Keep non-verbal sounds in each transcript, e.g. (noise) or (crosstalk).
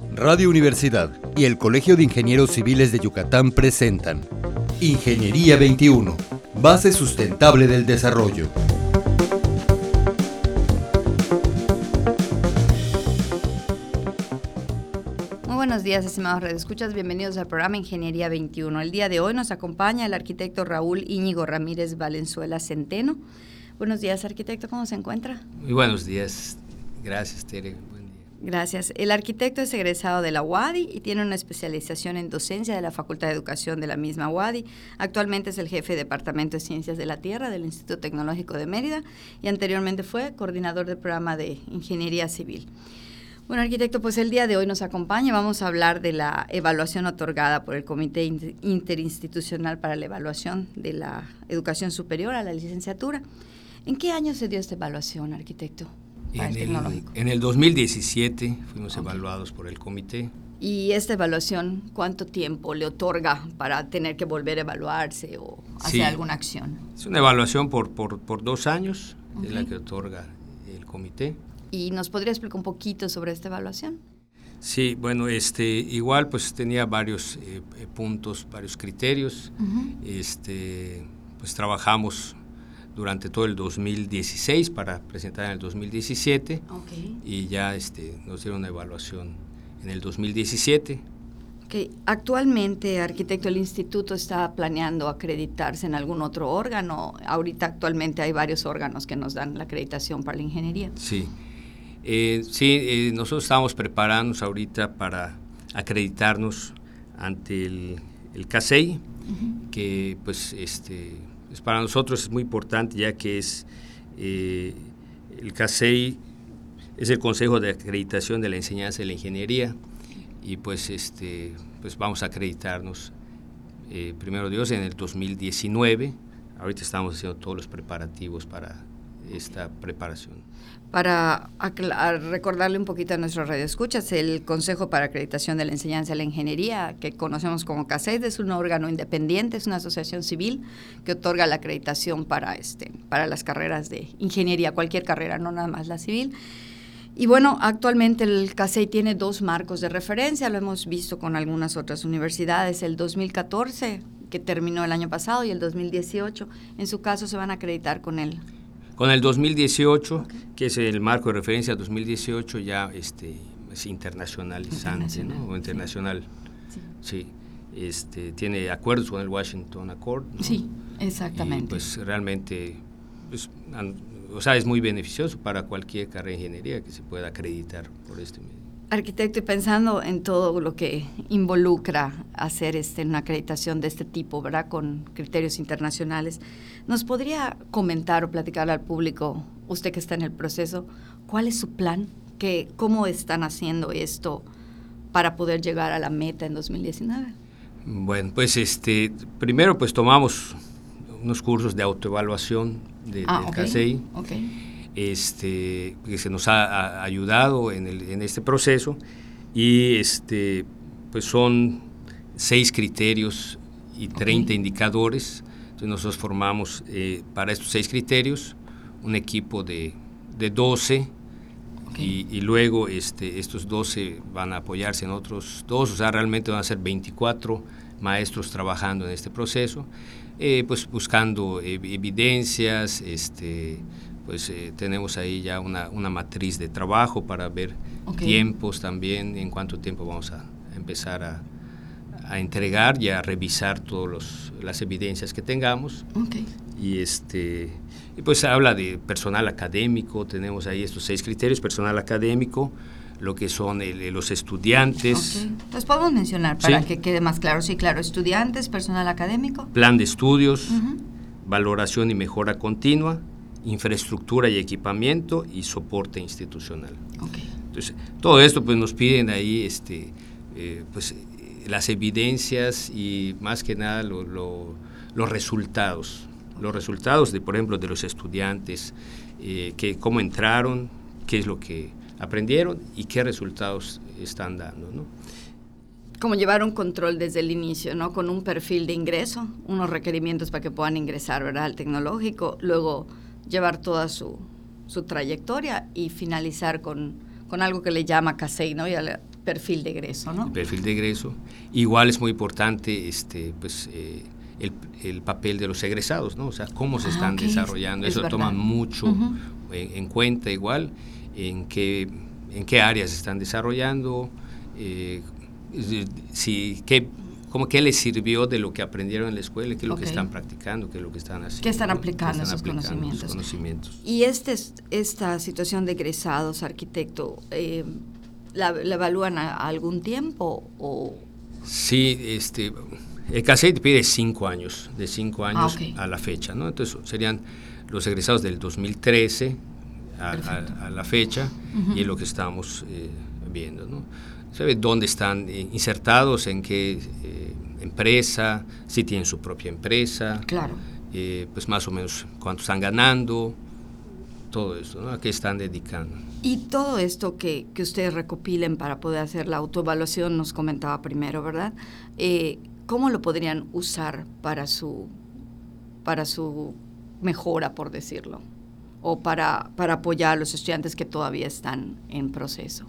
Radio Universidad y el Colegio de Ingenieros Civiles de Yucatán presentan Ingeniería 21, base sustentable del desarrollo. Muy buenos días, estimados redescuchas. Bienvenidos al programa Ingeniería 21. El día de hoy nos acompaña el arquitecto Raúl Íñigo Ramírez Valenzuela Centeno. Buenos días, arquitecto. ¿Cómo se encuentra? Muy buenos días. Gracias, Tere. Gracias. El arquitecto es egresado de la UADI y tiene una especialización en docencia de la Facultad de Educación de la misma UADI. Actualmente es el jefe de Departamento de Ciencias de la Tierra del Instituto Tecnológico de Mérida y anteriormente fue coordinador del programa de Ingeniería Civil. Bueno, arquitecto, pues el día de hoy nos acompaña. Vamos a hablar de la evaluación otorgada por el Comité Interinstitucional para la Evaluación de la Educación Superior a la licenciatura. ¿En qué año se dio esta evaluación, arquitecto? En el, 2017 fuimos evaluados por el comité. ¿Y esta evaluación cuánto tiempo le otorga para tener que volver a evaluarse o hacer alguna acción? Es una evaluación por, por, dos años, es la que otorga el comité. ¿Y nos podría explicar un poquito sobre esta evaluación? Sí, bueno, este, igual pues tenía varios eh, eh, puntos, varios criterios. este, pues trabajamos durante todo el 2016 para presentar en el 2017 y ya este, nos dieron una evaluación en el 2017. Okay. Actualmente, arquitecto, el instituto está planeando acreditarse en algún otro órgano. Ahorita actualmente hay varios órganos que nos dan la acreditación para la ingeniería. Sí, eh, sí, eh, nosotros estamos preparándonos ahorita para acreditarnos ante el, el CASEI, que pues este para nosotros es muy importante ya que es eh, el CASEI es el Consejo de Acreditación de la Enseñanza y la Ingeniería y pues este pues vamos a acreditarnos eh, primero Dios en el 2019 ahorita estamos haciendo todos los preparativos para esta preparación para recordarle un poquito a nuestros radioescuchas, el Consejo para Acreditación de la Enseñanza y la Ingeniería, que conocemos como CASED, es un órgano independiente, es una asociación civil que otorga la acreditación para, este, para las carreras de ingeniería, cualquier carrera, no nada más la civil. Y bueno, actualmente el CASEI tiene dos marcos de referencia, lo hemos visto con algunas otras universidades, el 2014, que terminó el año pasado, y el 2018. En su caso se van a acreditar con él con el 2018, que es el marco de referencia 2018, ya este, es internacionalizante, ¿no? O internacional. Sí. Este, tiene acuerdos con el Washington Accord. Sí, exactamente. pues realmente, pues, o sea, es muy beneficioso para cualquier carrera de ingeniería que se pueda acreditar por este medio. Arquitecto, y pensando en todo lo que involucra hacer este, una acreditación de este tipo, ¿verdad? Con criterios internacionales, ¿nos podría comentar o platicar al público, usted que está en el proceso, cuál es su plan? Que, ¿Cómo están haciendo esto para poder llegar a la meta en 2019? Bueno, pues este, primero pues tomamos unos cursos de autoevaluación de, ah, del CASEI este, que se nos ha, ayudado en, el, en, este proceso. Y este, pues son seis criterios y 30 indicadores. Entonces nosotros formamos eh, para estos seis criterios un equipo de, de 12 y, y, luego este, estos 12 van a apoyarse en otros dos, o sea, realmente van a ser 24 maestros trabajando en este proceso, eh, pues buscando evidencias, este, pues eh, tenemos ahí ya una, una, matriz de trabajo para ver tiempos también, en cuánto tiempo vamos a empezar a, a entregar y a revisar todas las evidencias que tengamos. Y, este, y pues habla de personal académico, tenemos ahí estos seis criterios, personal académico, lo que son los estudiantes. Los podemos mencionar para que quede más claro. Sí, claro, estudiantes, personal académico. Plan de estudios, valoración y mejora continua, infraestructura y equipamiento y soporte institucional. Entonces, todo esto pues nos piden ahí este, eh, pues, las evidencias y más que nada los resultados. Los resultados, de, por ejemplo, de los estudiantes, eh, que, cómo entraron, qué es lo que aprendieron y qué resultados están dando. ¿no? como llevar un control desde el inicio, ¿no? Con un perfil de ingreso, unos requerimientos para que puedan ingresar, ¿verdad? Al tecnológico, luego llevar toda su, su trayectoria y finalizar con, con, algo que le llama CASEI, ¿no? Ya perfil de egreso, ¿no? El perfil de egreso. Igual es muy importante este, pues, eh, el, papel de los egresados, ¿no? O sea, cómo se ah, están desarrollando. Eso toma mucho en, cuenta igual, en qué, en qué áreas se están desarrollando, eh, si, qué, como qué les sirvió de lo que aprendieron en la escuela, qué es lo que están practicando, qué es lo que están haciendo. ¿Qué están aplicando, esos, conocimientos? Y este, esta situación de egresados, arquitecto, eh, ¿la, evalúan a, algún tiempo o...? Sí, este, el CACEIT pide cinco años, de cinco años ah, a la fecha, ¿no? Entonces serían los egresados del 2013 a, la fecha y es lo que estamos eh, viendo, ¿no? Sabe dónde están eh, insertados, en qué eh, empresa, si tienen su propia empresa, claro. pues más o menos cuánto están ganando, todo eso, ¿no? a qué están dedicando. Y todo esto que, que, ustedes recopilen para poder hacer la autoevaluación, nos comentaba primero, ¿verdad? ¿Cómo lo podrían usar para su, para su mejora, por decirlo? O para, para apoyar a los estudiantes que todavía están en proceso.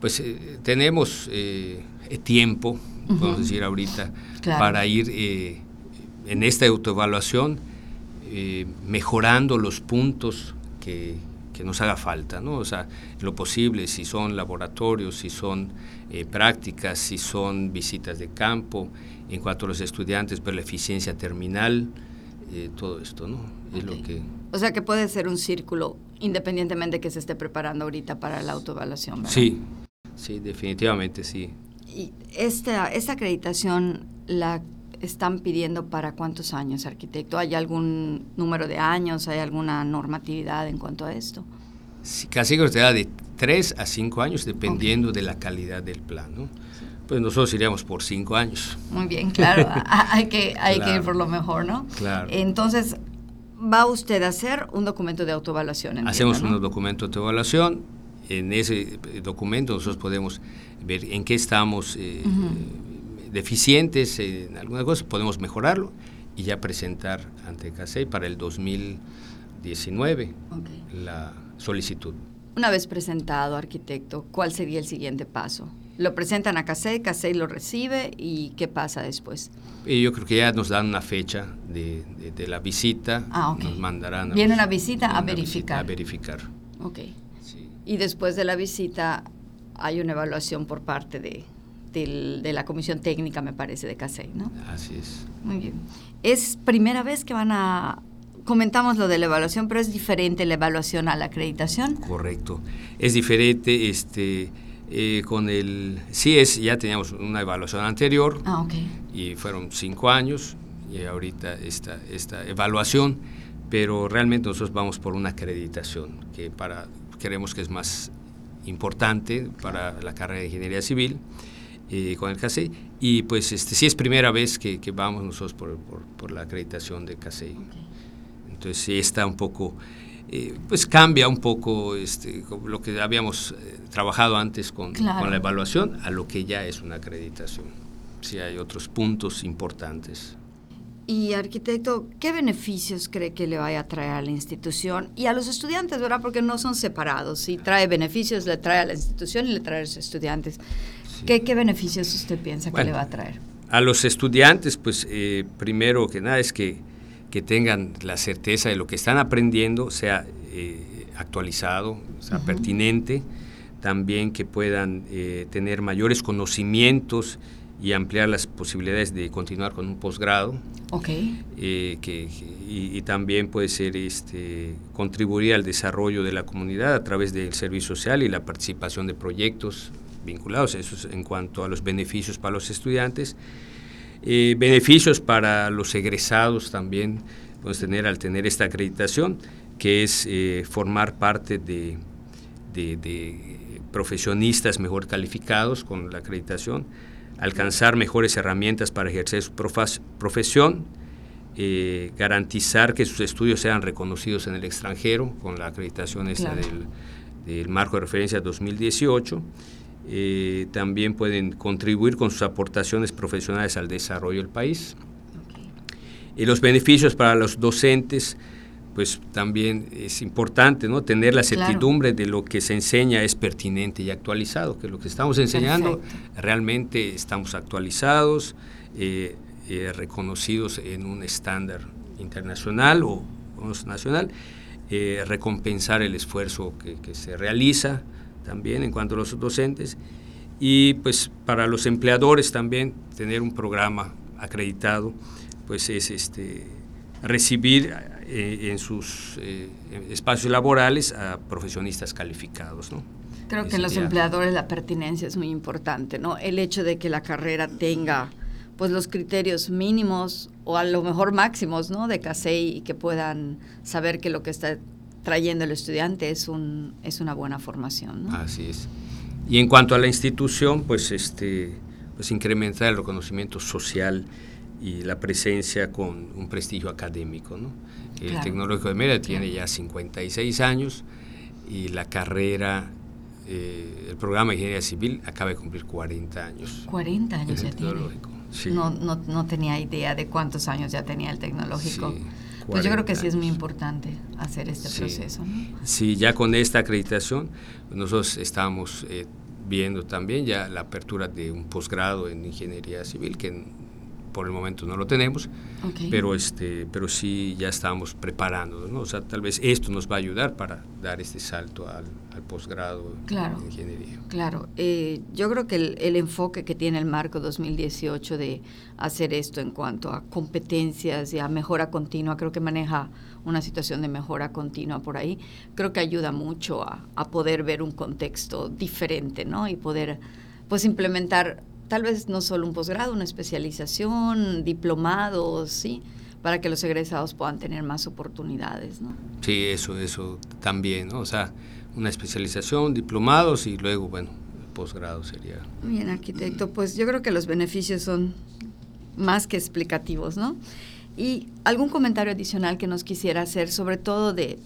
Pues eh, tenemos eh, tiempo, podemos decir ahorita, para ir eh, en esta autoevaluación mejorando los puntos que, que, nos haga falta, ¿no? O sea, lo posible, si son laboratorios, si son prácticas, si son visitas de campo, en cuanto a los estudiantes, ver la eficiencia terminal, todo esto, ¿no? Es lo que... O sea que puede ser un círculo independientemente que se esté preparando ahorita para la autoevaluación. ¿verdad? Sí, Sí, definitivamente sí. ¿Y esta, esta acreditación la están pidiendo para cuántos años, arquitecto? ¿Hay algún número de años? ¿Hay alguna normatividad en cuanto a esto? Sí, casi que da de 3 a 5 años, dependiendo de la calidad del plan. ¿no? Pues nosotros iríamos por 5 años. Muy bien, claro. (laughs) (laughs) hay que, hay que ir por lo mejor, ¿no? Claro. Entonces, va usted a hacer un documento de autoevaluación. Hacemos un documento de autoevaluación en ese documento nosotros podemos ver en qué estamos eh, deficientes en alguna cosa, podemos mejorarlo y ya presentar ante CASEI para el 2019 la solicitud. Una vez presentado, arquitecto, ¿cuál sería el siguiente paso? Lo presentan a CASEI, CASEI lo recibe y ¿qué pasa después? Y yo creo que ya nos dan una fecha de, la visita, ah, nos mandarán... Viene una visita a verificar. a verificar. Ok y después de la visita hay una evaluación por parte de, la comisión técnica, me parece, de CASEI, ¿no? Así es. Muy bien. Es primera vez que van a... Comentamos lo de la evaluación, pero es diferente la evaluación a la acreditación. Correcto. Es diferente, este... Eh, con el sí es ya teníamos una evaluación anterior. Ah, okay. y fueron cinco años y ahorita esta esta evaluación. Pero realmente nosotros vamos por una acreditación que para creemos que es más importante para la carrera de ingeniería civil eh, con el CASEI y pues este sí es primera vez que, que vamos nosotros por, por, la acreditación de CASEI. Entonces sí está un poco, eh, pues cambia un poco este, lo que habíamos eh, trabajado antes con, con, la evaluación a lo que ya es una acreditación. Sí hay otros puntos importantes. Y arquitecto, ¿qué beneficios cree que le vaya a traer a la institución y a los estudiantes, verdad? Porque no son separados. Si trae beneficios, le trae a la institución y le trae a los estudiantes. ¿Qué, beneficios usted piensa que le va a traer? A los estudiantes, pues eh, primero que nada es que, que, tengan la certeza de lo que están aprendiendo, sea eh, actualizado, sea pertinente, también que puedan eh, tener mayores conocimientos y ampliar las posibilidades de continuar con un posgrado. Okay. Eh, que, y, también puede ser este, contribuir al desarrollo de la comunidad a través del servicio social y la participación de proyectos vinculados, eso es en cuanto a los beneficios para los estudiantes. Eh, beneficios para los egresados también podemos tener al tener esta acreditación, que es eh, formar parte de, de, de profesionistas mejor calificados con la acreditación, alcanzar mejores herramientas para ejercer su profesión, eh, garantizar que sus estudios sean reconocidos en el extranjero con la acreditación del, marco de referencia 2018. Eh, también pueden contribuir con sus aportaciones profesionales al desarrollo del país. Y los beneficios para los docentes, pues también es importante ¿no? tener la certidumbre de lo que se enseña es pertinente y actualizado, que lo que estamos enseñando. Realmente estamos actualizados, eh, eh, reconocidos en un estándar internacional o, nacional, eh, recompensar el esfuerzo que, que, se realiza también en cuanto a los docentes y pues para los empleadores también tener un programa acreditado pues es este recibir eh, en sus eh, espacios laborales a profesionistas calificados. ¿no? Creo que en los empleadores la pertinencia es muy importante, ¿no? El hecho de que la carrera tenga pues los criterios mínimos o a lo mejor máximos, ¿no? De CASEI y que puedan saber que lo que está trayendo el estudiante es un es una buena formación, ¿no? Así es. Y en cuanto a la institución, pues este pues incrementar el reconocimiento social y la presencia con un prestigio académico, ¿no? El Tecnológico de Mérida tiene ya 56 años y la carrera, eh, el programa de Ingeniería Civil acaba de cumplir 40 años. 40 años ya tiene. No, no, no, tenía idea de cuántos años ya tenía el tecnológico. Pues yo creo que sí es muy importante hacer este proceso. Sí, ya con esta acreditación, nosotros estamos eh, viendo también ya la apertura de un posgrado en ingeniería civil que por el momento no lo tenemos, pero este, pero sí ya estamos preparándonos, ¿no? O sea, tal vez esto nos va a ayudar para dar este salto al, posgrado claro, ingeniería. Claro, eh, yo creo que el, enfoque que tiene el marco 2018 de hacer esto en cuanto a competencias y a mejora continua, creo que maneja una situación de mejora continua por ahí, creo que ayuda mucho a, a poder ver un contexto diferente, ¿no? Y poder pues implementar tal vez no solo un posgrado, una especialización, diplomados, ¿sí? Para que los egresados puedan tener más oportunidades, ¿no? Sí, eso, eso también, ¿no? O sea, una especialización, diplomados y luego, bueno, posgrado sería. Bien, arquitecto, pues yo creo que los beneficios son más que explicativos, ¿no? Y algún comentario adicional que nos quisiera hacer, sobre todo de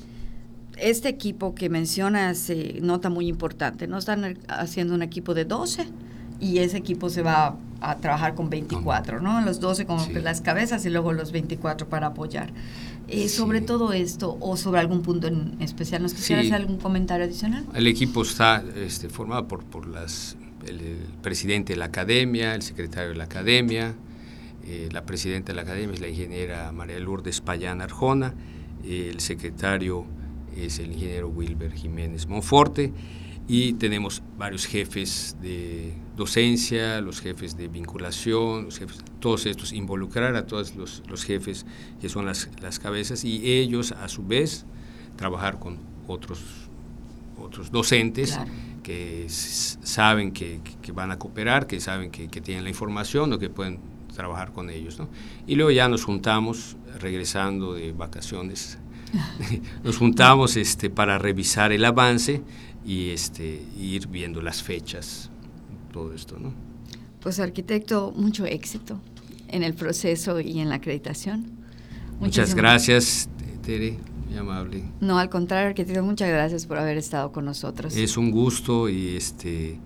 este equipo que mencionas, se nota muy importante, ¿no? Están haciendo un equipo de 12 y ese equipo se va a trabajar con 24, ¿no? Los 12 con las cabezas y luego los 24 para apoyar. Eh, sobre todo esto o sobre algún punto en especial, ¿nos quisiera hacer algún comentario adicional? El equipo está este, formado por, por las, el, presidente de la academia, el secretario de la academia, eh, la presidenta de la academia es la ingeniera María Lourdes Payán Arjona, el secretario es el ingeniero Wilber Jiménez Monforte y tenemos varios jefes de docencia, los jefes de vinculación, los jefes, todos estos, involucrar a todos los, los jefes que son las, las, cabezas y ellos a su vez trabajar con otros, otros docentes que saben que, que, van a cooperar, que saben que, que, tienen la información o que pueden trabajar con ellos. ¿no? Y luego ya nos juntamos, regresando de vacaciones, (laughs) (laughs) nos juntamos este, para revisar el avance y este, ir viendo las fechas, todo esto, ¿no? Pues arquitecto, mucho éxito en el proceso y en la acreditación. Muchas gracias, Tere, muy amable. No, al contrario, arquitecto, muchas gracias por haber estado con nosotros. Es un gusto y este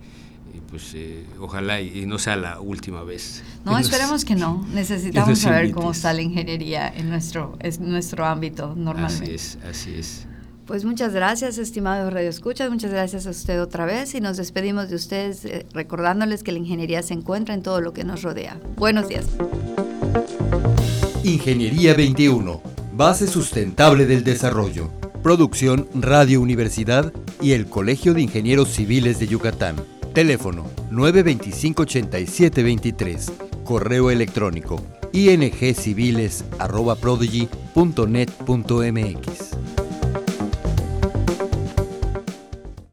pues eh, ojalá y, no sea la última vez. No, esperemos que no. (laughs) Necesitamos saber cómo está la ingeniería en nuestro, en nuestro ámbito normalmente. Así es, así es. Pues muchas gracias, estimados Radio Escuchas, muchas gracias a usted otra vez y nos despedimos de ustedes eh, recordándoles que la ingeniería se encuentra en todo lo que nos rodea. Buenos días. Ingeniería 21, base sustentable del desarrollo. Producción Radio Universidad y el Colegio de Ingenieros Civiles de Yucatán. Teléfono 925-8723. Correo electrónico ingciviles.prodigy.net.mx.